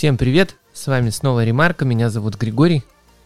Всем привет, с вами снова Ремарка, меня зовут Григорий.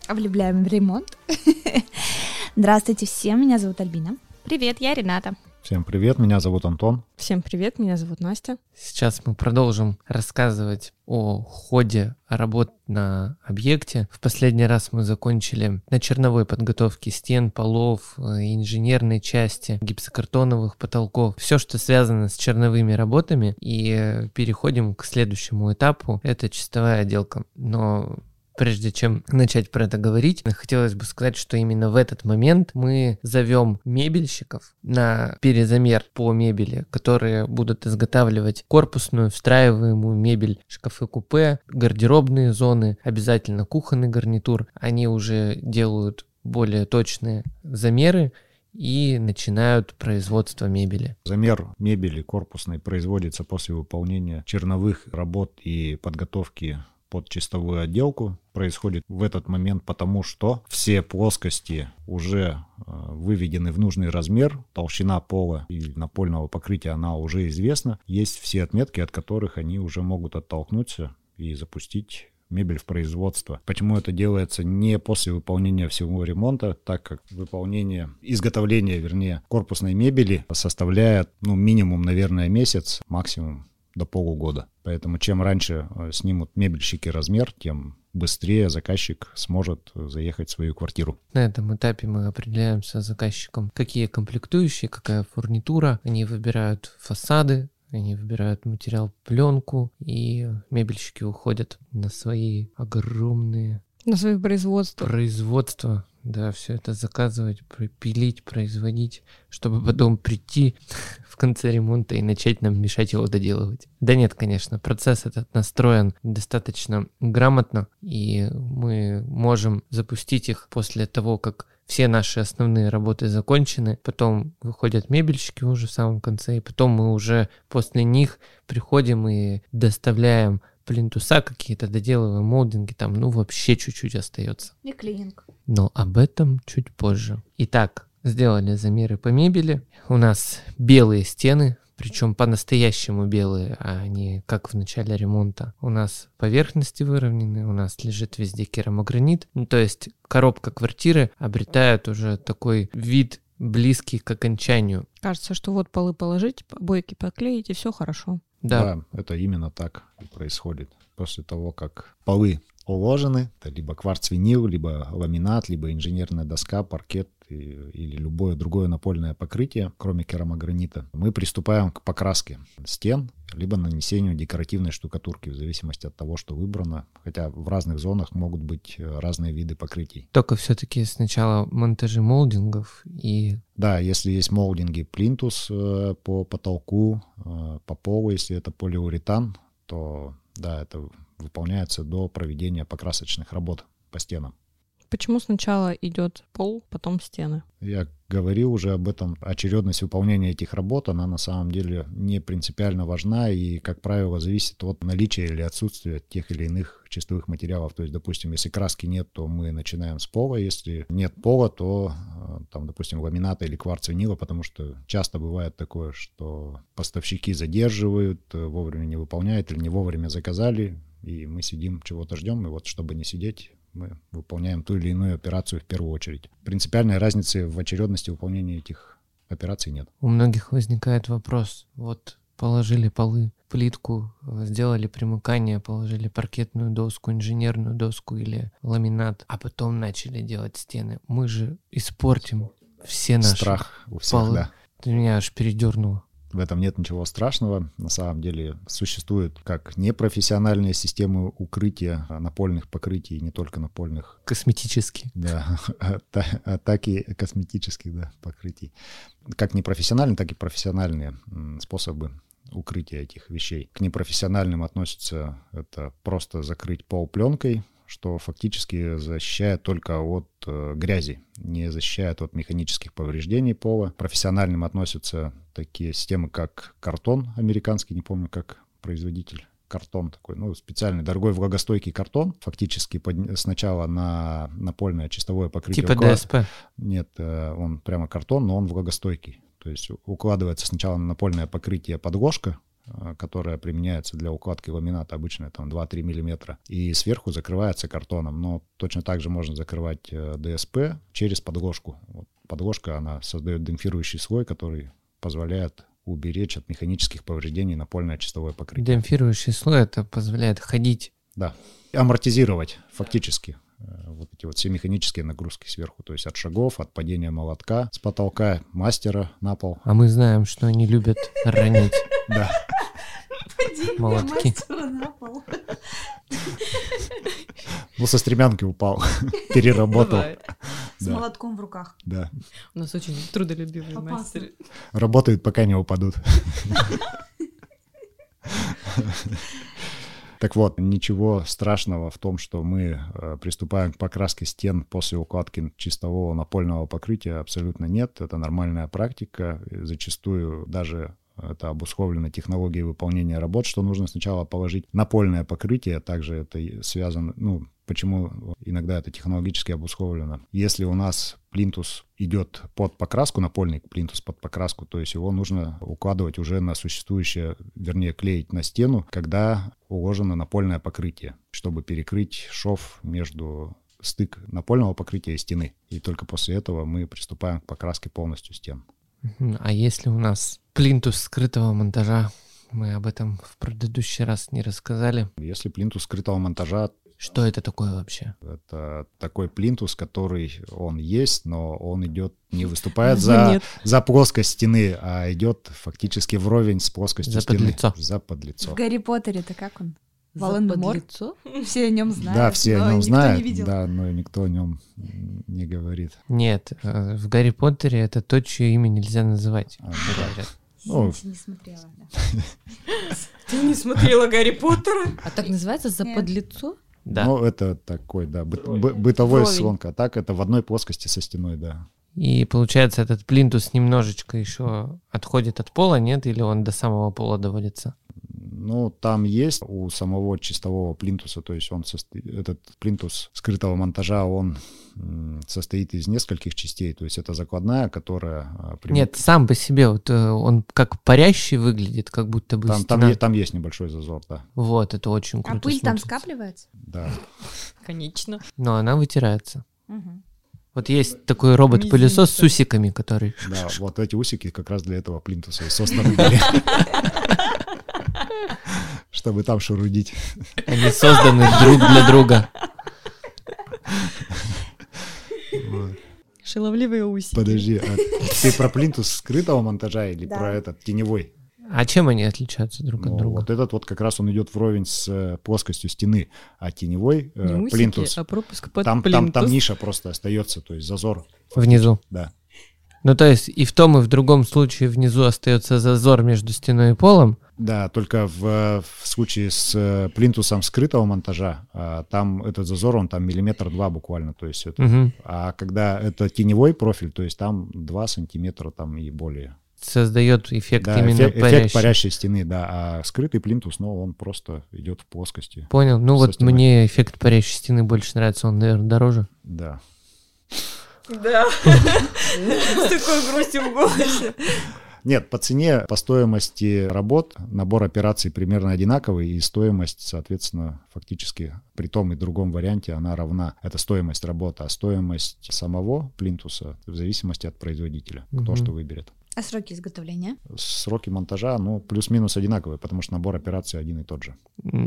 А влюбляем в ремонт. Здравствуйте всем, меня зовут Альбина. Привет, я Рената. Всем привет, меня зовут Антон. Всем привет, меня зовут Настя. Сейчас мы продолжим рассказывать о ходе работ на объекте. В последний раз мы закончили на черновой подготовке стен, полов, э, инженерной части, гипсокартоновых потолков, все, что связано с черновыми работами. И переходим к следующему этапу. Это чистовая отделка. Но Прежде чем начать про это говорить, хотелось бы сказать, что именно в этот момент мы зовем мебельщиков на перезамер по мебели, которые будут изготавливать корпусную, встраиваемую мебель, шкафы-купе, гардеробные зоны, обязательно кухонный гарнитур. Они уже делают более точные замеры, и начинают производство мебели. Замер мебели корпусной производится после выполнения черновых работ и подготовки под чистовую отделку происходит в этот момент, потому что все плоскости уже э, выведены в нужный размер, толщина пола и напольного покрытия она уже известна, есть все отметки, от которых они уже могут оттолкнуться и запустить мебель в производство. Почему это делается не после выполнения всего ремонта, так как выполнение, изготовление, вернее, корпусной мебели составляет, ну, минимум, наверное, месяц, максимум до полугода. Поэтому чем раньше э, снимут мебельщики размер, тем быстрее заказчик сможет заехать в свою квартиру. На этом этапе мы определяемся с заказчиком, какие комплектующие, какая фурнитура. Они выбирают фасады, они выбирают материал пленку, и мебельщики уходят на свои огромные... На свои производства. Производства, да, все это заказывать, пилить, производить, чтобы потом прийти в конце ремонта и начать нам мешать его доделывать. Да нет, конечно, процесс этот настроен достаточно грамотно, и мы можем запустить их после того, как все наши основные работы закончены, потом выходят мебельщики уже в самом конце, и потом мы уже после них приходим и доставляем плинтуса какие-то, доделываем молдинги, там, ну, вообще чуть-чуть остается. И клининг. Но об этом чуть позже. Итак, сделали замеры по мебели. У нас белые стены, причем по-настоящему белые, а не как в начале ремонта. У нас поверхности выровнены, у нас лежит везде керамогранит. Ну, то есть коробка квартиры обретает уже такой вид близкий к окончанию. Кажется, что вот полы положить, бойки поклеить, и все хорошо. Да. да, это именно так происходит. После того, как полы уложены, это либо кварц-винил, либо ламинат, либо инженерная доска, паркет или любое другое напольное покрытие, кроме керамогранита, мы приступаем к покраске стен, либо нанесению декоративной штукатурки, в зависимости от того, что выбрано. Хотя в разных зонах могут быть э, разные виды покрытий. Только все-таки сначала монтажи молдингов и... Да, если есть молдинги плинтус э, по потолку, э, по полу, если это полиуретан, то да, это выполняется до проведения покрасочных работ по стенам. Почему сначала идет пол, потом стены? Я говорил уже об этом. Очередность выполнения этих работ, она на самом деле не принципиально важна и, как правило, зависит от наличия или отсутствия тех или иных чистовых материалов. То есть, допустим, если краски нет, то мы начинаем с пола. Если нет пола, то, э, там, допустим, ламината или кварц винила, потому что часто бывает такое, что поставщики задерживают, э, вовремя не выполняют или не вовремя заказали, и мы сидим, чего-то ждем, и вот чтобы не сидеть, мы выполняем ту или иную операцию в первую очередь. Принципиальной разницы в очередности выполнения этих операций нет. У многих возникает вопрос, вот положили полы, плитку, сделали примыкание, положили паркетную доску, инженерную доску или ламинат, а потом начали делать стены. Мы же испортим все наши Страх у всех, полы. да. Ты меня аж передернуло. В этом нет ничего страшного. На самом деле существуют как непрофессиональные системы укрытия напольных покрытий, не только напольных. Косметические. Да, а так и косметических да, покрытий. Как непрофессиональные, так и профессиональные способы укрытия этих вещей. К непрофессиональным относятся это просто закрыть пол пленкой, что фактически защищает только от э, грязи, не защищает от механических повреждений пола. Профессиональным относятся такие системы, как картон американский, не помню, как производитель картон такой, ну, специальный дорогой влагостойкий картон, фактически под, сначала на напольное чистовое покрытие. Типа уклад... ДСП? Нет, э, он прямо картон, но он влагостойкий. То есть укладывается сначала на напольное покрытие подложка, которая применяется для укладки ламината, обычно там 2-3 миллиметра, и сверху закрывается картоном. Но точно так же можно закрывать э, ДСП через подложку. Вот подложка, она создает демпфирующий слой, который позволяет уберечь от механических повреждений напольное чистовое покрытие. Демпфирующий слой это позволяет ходить. Да. Амортизировать фактически вот эти вот все механические нагрузки сверху, то есть от шагов, от падения молотка с потолка, мастера на пол. А мы знаем, что они любят ронить Да. молотки. Ну, со стремянки упал, переработал. С молотком в руках. Да. У нас очень трудолюбивые мастеры. Работают, пока не упадут. Так вот, ничего страшного в том, что мы э, приступаем к покраске стен после укладки чистового напольного покрытия, абсолютно нет. Это нормальная практика. Зачастую даже это обусловлено технологией выполнения работ, что нужно сначала положить напольное покрытие, также это связано, ну, почему иногда это технологически обусловлено. Если у нас плинтус идет под покраску, напольный плинтус под покраску, то есть его нужно укладывать уже на существующее, вернее, клеить на стену, когда уложено напольное покрытие, чтобы перекрыть шов между стык напольного покрытия и стены. И только после этого мы приступаем к покраске полностью стен. А если у нас плинтус скрытого монтажа, мы об этом в предыдущий раз не рассказали. Если плинтус скрытого монтажа, Что это такое вообще? это такой плинтус, который он есть, но он идет, не выступает за, за плоскость стены, а идет фактически вровень с плоскостью За стены. подлицо. За В подлицо. Гарри Поттере-то как он? Подлицо? Все о нем знают. Да, все но о нем знают, не видел. да, но никто о нем не говорит. Нет, э, в Гарри Поттере это то, чье имя нельзя называть. А, говорят. Ну, не смотрела. да. Ты не смотрела Гарри Поттера? А так называется за подлицо? Да. Ну, это такой, да, быт- бы- бытовой Вровень. слонг. А так это в одной плоскости со стеной, да. И получается, этот плинтус немножечко еще отходит от пола, нет? Или он до самого пола доводится? Ну, там есть у самого чистового плинтуса, то есть он состо- этот плинтус скрытого монтажа, он состоит из нескольких частей, то есть это закладная, которая... а, прям- Нет, сам по себе вот э, он как парящий выглядит, как будто бы там, там, стена. е- там есть небольшой зазор, да. Вот, это очень А круто пыль там смотрится. скапливается? Да. Конечно. Но она вытирается. Вот есть такой робот-пылесос с усиками, который... Да, вот эти усики как раз для этого плинтуса и были. Чтобы там шурудить. Они созданы друг для друга. Вот. Шаловливые усики. Подожди, а ты про плинтус скрытого монтажа или Да. про этот теневой? А чем они отличаются друг Ну, от друга? вот этот вот как раз он идет вровень с э, плоскостью стены, а теневой э, Не усики, плинтус, а пропуск под там, там, там плинтус. ниша просто остается, то есть зазор, Внизу. да. Ну, то есть и в том, и в другом случае внизу остается зазор между стеной и полом. Да, только в, в случае с э, плинтусом скрытого монтажа, а, там этот зазор, он там миллиметр два буквально, то есть это... Мгм. А когда это теневой профиль, то есть там 2 сантиметра там и более. Создает эффект Да, именно эффект, эффект парящий. парящей стены, да. А скрытый плинтус, ну, он просто идет в плоскости. Понял. Ну вот стеной. мне эффект парящей стены больше нравится, он, наверное, дороже. Да. Да. С такой грустью в голосе. Нет, по цене, по стоимости работ набор операций примерно одинаковый, и стоимость, соответственно, фактически при том и другом варианте она равна. Это стоимость работы, а стоимость самого плинтуса в зависимости от производителя, кто Мгм. что выберет. А сроки изготовления? Сроки монтажа, ну, плюс-минус одинаковые, потому что набор операций один и тот же.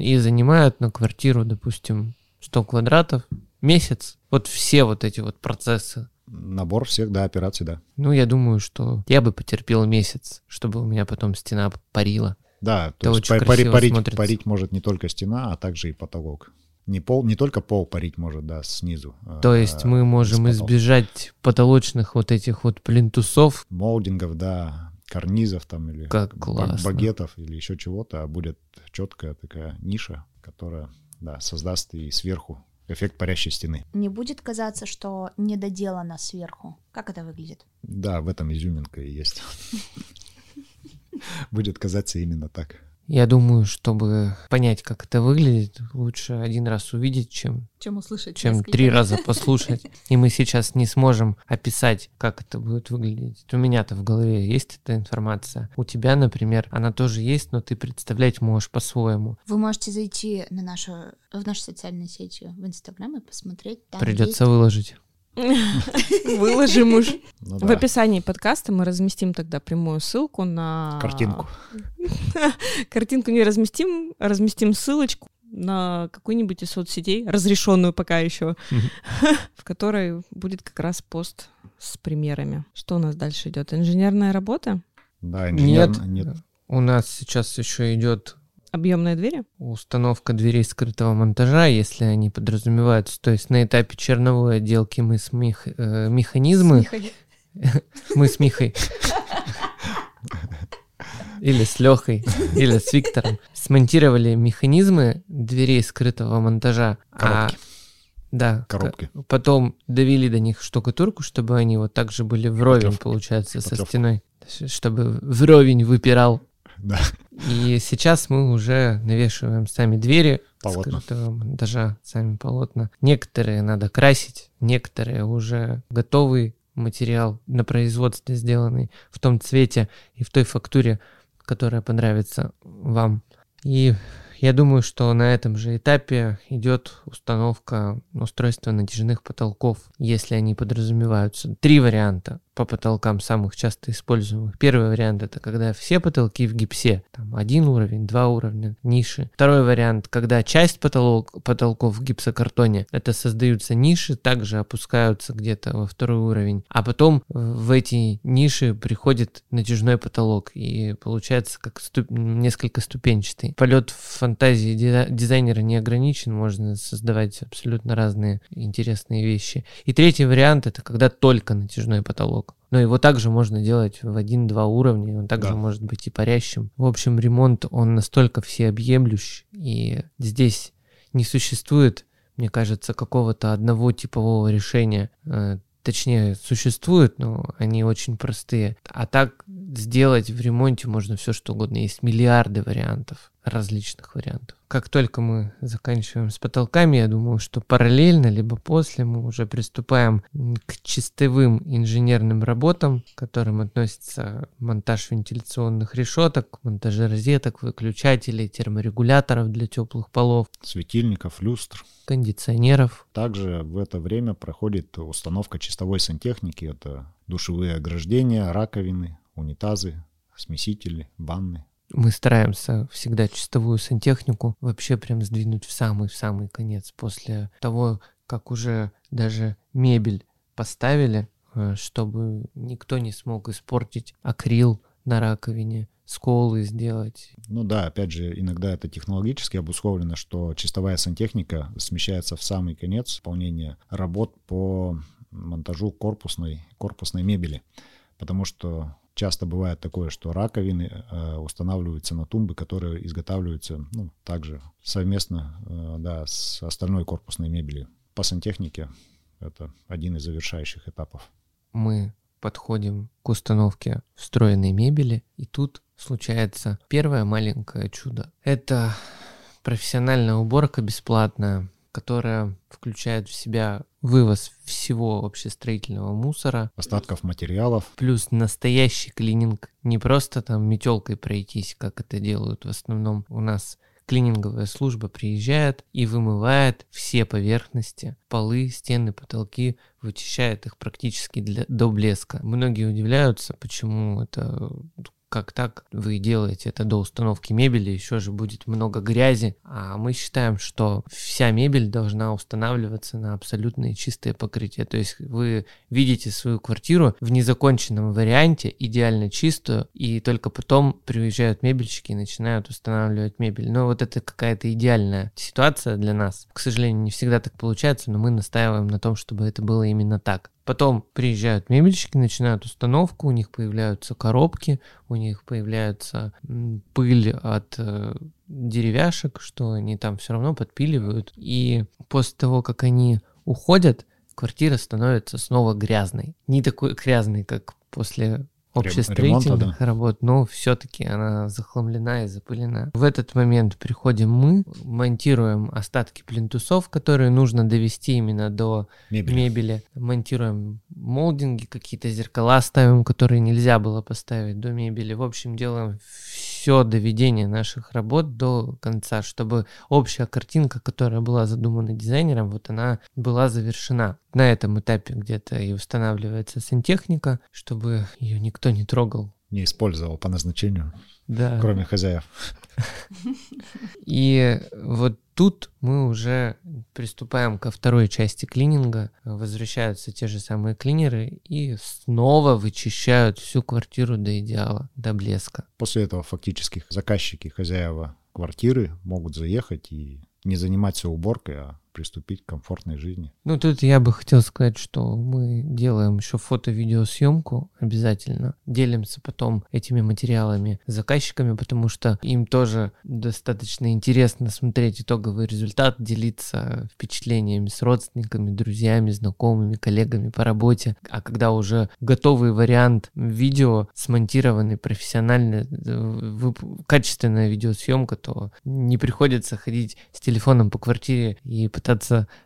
И занимают на квартиру, допустим, 100 квадратов месяц. Вот все вот эти вот процессы. Набор всех, да, операций, да. Ну, я думаю, что я бы потерпел месяц, чтобы у меня потом стена парила. Да, то Это есть пари- парить, смотрится. парить может не только стена, а также и потолок. Не, пол, не только пол парить может, да, снизу. То а, есть мы можем избежать потолочных вот этих вот плинтусов. Молдингов, да, карнизов там или Как классно. багетов или еще чего-то, а будет четкая такая ниша, которая, да, создаст и сверху эффект парящей стены. Не будет казаться, что недоделано сверху. Как это выглядит? Да, в этом изюминка и есть. Будет казаться именно так. Я думаю, чтобы понять, как это выглядит, лучше один раз увидеть, чем, Чем услышать чем несколько. три раза послушать. И мы сейчас не сможем описать, как это будет выглядеть. У меня-то в голове есть эта информация. У тебя, например, она тоже есть, но ты представлять можешь по-своему. Вы можете зайти на нашу, в наши социальные сети в Инстаграм и посмотреть. Там Придется выложить. Выложим уж. Ну В описании подкаста мы разместим тогда прямую ссылку на... Картинку. Картинку не разместим, разместим ссылочку на какую-нибудь из соцсетей, разрешенную пока еще, в которой будет как раз пост с примерами. Что у нас дальше идет? Инженерная работа? Да, инженер... Нет, нет. у нас сейчас еще идет Объемные двери? установка дверей скрытого монтажа, если они подразумеваются. То есть на этапе черновой отделки мы с мех- э, механизмы, мы с Михой, или с Лехой, или с Виктором, смонтировали механизмы дверей скрытого монтажа. а- да, Коробки. потом довели до них штукатурку, чтобы они вот так же были вровень, Шпатлевку. получается, со стеной. Чтобы вровень выпирал. Да, И сейчас мы уже навешиваем сами двери Полотна. скрытого монтажа, сами полотна. Некоторые надо красить, некоторые уже готовый материал на производстве сделанный в том цвете и в той фактуре, которая понравится вам. И я думаю, что на этом же этапе идет установка устройства натяжных потолков, если они подразумеваются. Три варианта по потолкам самых часто используемых. Первый вариант это когда все потолки в гипсе, там один уровень, два уровня, ниши. Второй вариант, когда часть потолок, потолков в гипсокартоне, это создаются ниши, также опускаются где-то во второй уровень, а потом в эти ниши приходит натяжной потолок и получается как ступ- несколько ступенчатый. Полет в фантазии диза- дизайнера не ограничен, можно создавать абсолютно разные интересные вещи. И третий вариант это когда только натяжной потолок. Но его также можно делать в один-два уровня, он также Да. может быть и парящим. В общем, ремонт, он настолько всеобъемлющ, и здесь не существует, мне кажется, какого-то одного типового решения. Э, Точнее, существуют, но они очень простые. А так сделать в ремонте можно все что угодно. Есть миллиарды вариантов, различных вариантов. Как только мы заканчиваем с потолками, я думаю, что параллельно, либо после мы уже приступаем к чистовым инженерным работам, к которым относится монтаж вентиляционных решеток, монтаж розеток, выключателей, терморегуляторов для теплых полов, светильников, люстр. кондиционеров. Также в это время проходит установка чистовой сантехники. Это душевые ограждения, раковины, унитазы, смесители, ванны. Мы стараемся всегда чистовую сантехнику вообще прям сдвинуть в самый-в самый конец после того, как уже даже мебель поставили, э, чтобы никто не смог испортить акрил на раковине, сколы сделать. Ну да, опять же, иногда это технологически обусловлено, что чистовая сантехника смещается в самый конец выполнения работ по монтажу корпусной, корпусной мебели. Потому что часто бывает такое, что раковины э, устанавливаются на тумбы, которые изготавливаются ну, также совместно э, да, с остальной корпусной мебелью. По сантехнике это один из завершающих этапов. Мы подходим к установке встроенной мебели, и тут случается первое маленькое чудо. Это профессиональная уборка бесплатная, которая включает в себя вывоз всего общестроительного мусора, Остатков материалов, плюс настоящий клининг, не просто там метелкой пройтись, как это делают в основном у нас. Клининговая служба приезжает и вымывает все поверхности, полы, стены, потолки, вычищает их практически для, до блеска. Многие удивляются, почему это как так вы делаете это до установки мебели, еще же будет много грязи, а мы считаем, что вся мебель должна устанавливаться на абсолютно чистое покрытие. То есть вы видите свою квартиру в незаконченном варианте, идеально чистую, и только потом приезжают мебельщики и начинают устанавливать мебель. Но вот это какая-то идеальная ситуация для нас. К сожалению, не всегда так получается, но мы настаиваем на том, чтобы это было именно так. Потом приезжают мебельщики, начинают установку, у них появляются коробки, у них появляется пыль от э, деревяшек, что они там все равно подпиливают. И после того, как они уходят, квартира становится снова грязной. Не такой грязной, как после общестроительных ремонта, да. работ, но все-таки она захламлена и запылена. В этот момент приходим мы, монтируем остатки плинтусов, которые нужно довести именно до Мебель. мебели, монтируем молдинги, какие-то зеркала ставим, которые нельзя было поставить до мебели. В общем, делаем все доведение наших работ до конца, чтобы общая картинка, которая была задумана дизайнером, вот она была завершена. На этом этапе где-то и устанавливается сантехника, чтобы ее никто не трогал. Не использовал по назначению, Да. кроме хозяев. И вот тут мы уже приступаем ко второй части клининга. Возвращаются те же самые клинеры и снова вычищают всю квартиру до идеала, до блеска. После этого фактически заказчики, хозяева квартиры могут заехать и не заниматься уборкой, а приступить к комфортной жизни. Ну, тут я бы хотел сказать, что мы делаем еще фото-видеосъемку обязательно. Делимся потом этими материалами с заказчиками, потому что им тоже достаточно интересно смотреть итоговый результат, делиться впечатлениями с родственниками, друзьями, знакомыми, коллегами по работе. А когда уже готовый вариант видео, смонтированный профессионально, э, качественная видеосъемка, то не приходится ходить с телефоном по квартире и пытаться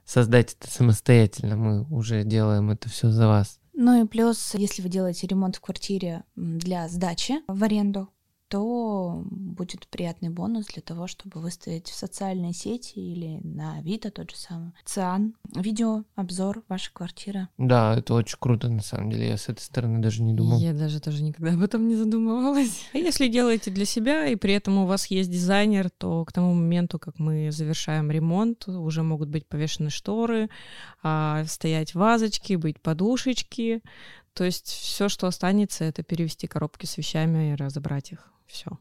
создать это самостоятельно. Мы уже делаем это все за вас. Ну и плюс, если вы делаете ремонт в квартире для сдачи в аренду, то будет приятный бонус для того, чтобы выставить в социальные сети или на Авито тот же самый. ЦИАН, видео, обзор вашей квартиры. Да, это очень круто, на самом деле. Я с этой стороны даже не думал. Я даже тоже никогда об этом не задумывалась. А если делаете для себя, и при этом у вас есть дизайнер, то к тому моменту, как мы завершаем ремонт, уже могут быть повешены шторы, а, стоять вазочки, быть подушечки. То есть все, что останется, это перевести коробки с вещами и разобрать их. Все.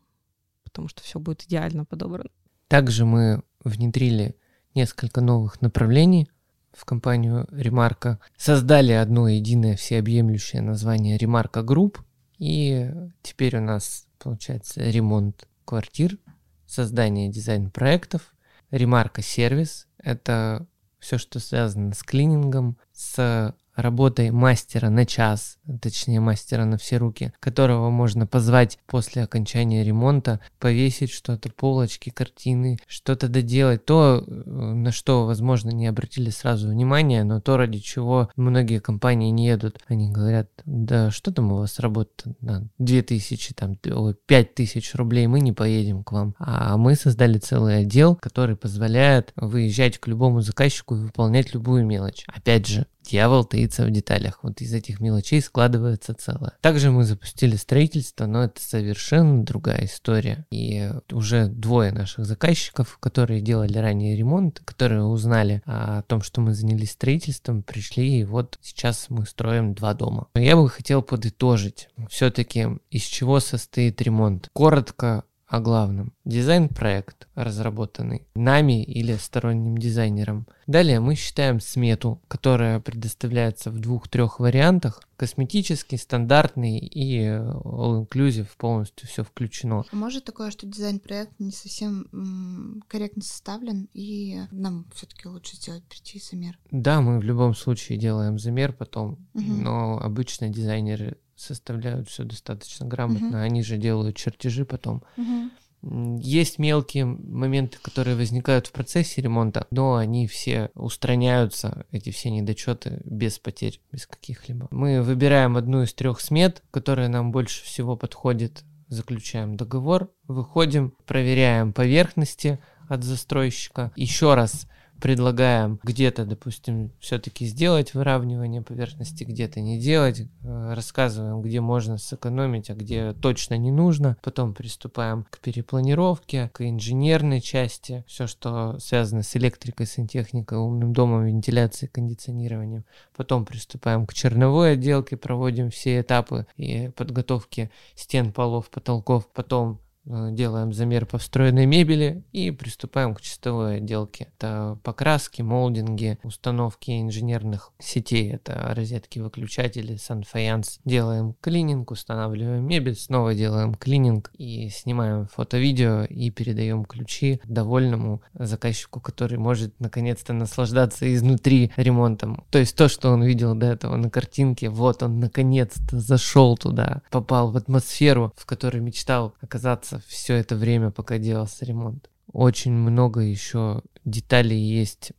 Потому что все будет идеально подобрано. Также мы внедрили несколько новых направлений в компанию Ремарка. Создали одно единое всеобъемлющее название Ремарка Групп. И теперь у нас получается ремонт квартир, создание дизайн-проектов, Ремарка Сервис. Это все, что связано с клинингом, с работой мастера на час, точнее мастера на все руки, которого можно позвать после окончания ремонта, повесить что-то, полочки, картины, что-то доделать, то, э, на что, возможно, не обратили сразу внимания, но то, ради чего многие компании не едут. Они говорят, да что там у вас работа на 2000, там, ой, 5000 рублей, мы не поедем к вам. А мы создали целый отдел, который позволяет выезжать к любому заказчику и выполнять любую мелочь. Опять же, дьявол таится в деталях. Вот из этих мелочей складывается целое. Также мы запустили строительство, но это совершенно другая история. И уже двое наших заказчиков, которые делали ранее ремонт, которые узнали о том, что мы занялись строительством, пришли, и вот сейчас мы строим два дома. Но я бы хотел подытожить все-таки, из чего состоит ремонт. Коротко о главном. Дизайн-проект, разработанный нами или сторонним дизайнером. Далее мы считаем смету, которая предоставляется в двух-трех вариантах. Косметический, стандартный и all-inclusive, полностью все включено. А Может такое, что дизайн-проект не совсем м, корректно составлен, и нам все-таки лучше сделать прийти замер. Да, мы в любом случае делаем замер потом, Мгм. но обычно дизайнеры составляют все достаточно грамотно. Мгм. Они же делают чертежи потом. М, Есть мелкие моменты, которые возникают в процессе ремонта, но они все устраняются, эти все недочеты, без потерь, без каких-либо. Мы выбираем одну из трех смет, которая нам больше всего подходит, заключаем договор, выходим, проверяем поверхности от застройщика, еще раз предлагаем где-то, допустим, все-таки сделать выравнивание поверхности, где-то не делать, э, рассказываем, где можно сэкономить, а где точно не нужно. Потом приступаем к перепланировке, к инженерной части, все, что связано с электрикой, сантехникой, умным домом, вентиляцией, кондиционированием. Потом приступаем к черновой отделке, проводим все этапы и подготовки стен, полов, потолков. Потом делаем замер по встроенной мебели и приступаем к чистовой отделке. Это покраски, молдинги, установки инженерных сетей, это розетки, выключатели, санфаянс. Делаем клининг, устанавливаем мебель, снова делаем клининг и снимаем фото-видео и передаем ключи довольному заказчику, который может наконец-то наслаждаться изнутри ремонтом. То есть то, что он видел до этого на картинке, вот он наконец-то зашел туда, попал в атмосферу, в которой мечтал оказаться все это время, пока делался ремонт. Очень много еще деталей есть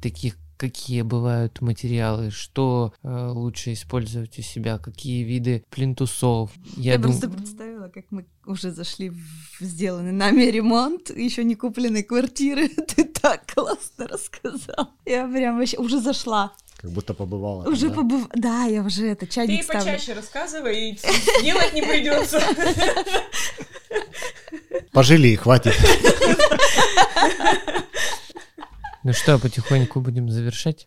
таких, какие бывают материалы, что э, лучше использовать у себя, какие виды плинтусов. Я, Я дум... просто представила, как мы уже зашли в сделанный нами ремонт, еще не купленной квартиры. Ты так классно рассказал. Я прям вообще уже зашла. Как будто побывала. Уже да? побыв... Да, я уже это чайник Ты ставлю. почаще рассказывай, и делать не придется. Пожили, хватит. Ну что, потихоньку будем завершать?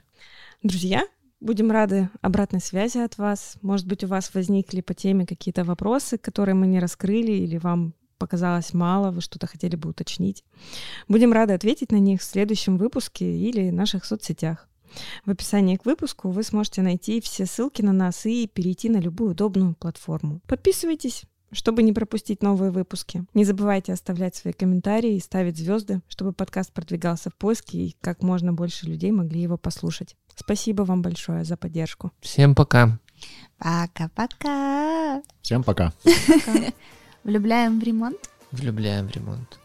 Друзья, будем рады обратной связи от вас. Может быть, у вас возникли по теме какие-то вопросы, которые мы не раскрыли, или вам показалось мало, вы что-то хотели бы уточнить. Будем рады ответить на них в следующем выпуске или в наших соцсетях. В описании к выпуску вы сможете найти все ссылки на нас и перейти на любую удобную платформу. Подписывайтесь, чтобы не пропустить новые выпуски. Не забывайте оставлять свои комментарии и ставить звезды, чтобы подкаст продвигался в поиске и как можно больше людей могли его послушать. Спасибо вам большое за поддержку. Всем пока. Пока-пока. Всем пока. Влюбляем в ремонт. Влюбляем в ремонт.